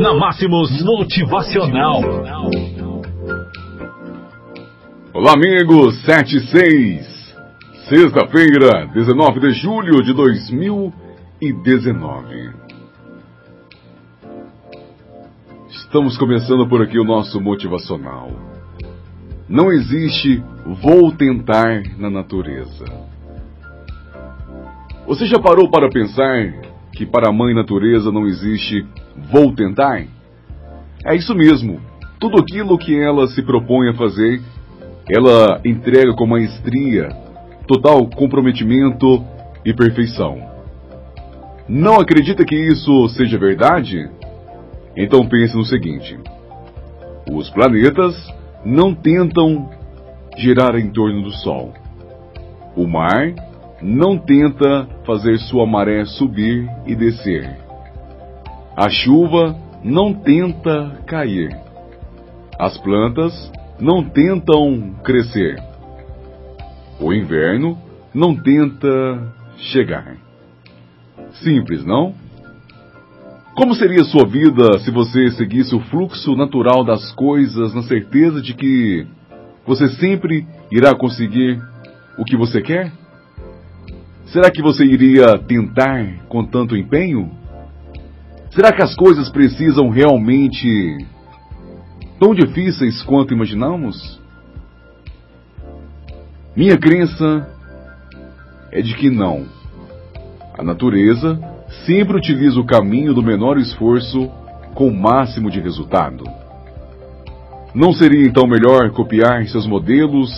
Na Máximos Motivacional. Olá, amigos. 76. Sexta-feira, 19 de julho de 2019. Estamos começando por aqui o nosso motivacional. Não existe vou tentar na natureza. Você já parou para pensar que para a mãe natureza não existe vou tentar? É isso mesmo. Tudo aquilo que ela se propõe a fazer, ela entrega com maestria, total comprometimento e perfeição. Não acredita que isso seja verdade? Então pense no seguinte: os planetas não tentam girar em torno do Sol. O mar não tenta fazer sua maré subir e descer. A chuva não tenta cair. As plantas não tentam crescer. O inverno não tenta chegar. Simples, não? Como seria sua vida se você seguisse o fluxo natural das coisas na certeza de que você sempre irá conseguir o que você quer? Será que você iria tentar com tanto empenho? Será que as coisas precisam realmente tão difíceis quanto imaginamos? Minha crença é de que não. A natureza sempre utiliza o caminho do menor esforço com o máximo de resultado. Não seria então melhor copiar seus modelos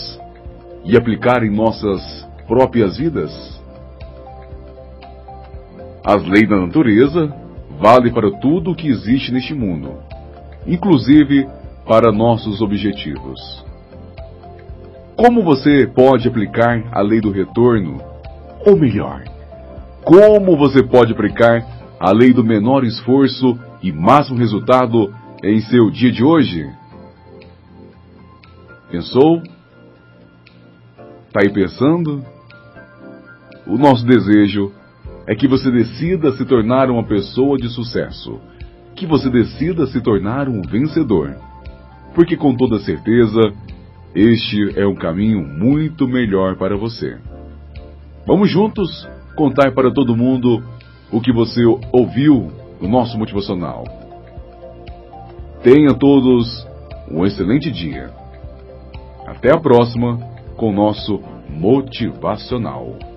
e aplicar em nossas próprias vidas? As leis da natureza valem para tudo o que existe neste mundo, inclusive para nossos objetivos. Como você pode aplicar a lei do retorno? Ou melhor, como você pode aplicar a lei do menor esforço e máximo resultado em seu dia de hoje? Pensou? Está aí pensando? O nosso desejo é que você decida se tornar uma pessoa de sucesso, que você decida se tornar um vencedor. Porque com toda certeza, este é um caminho muito melhor para você. Vamos juntos contar para todo mundo o que você ouviu no nosso motivacional. Tenha todos um excelente dia. Até a próxima com o nosso motivacional.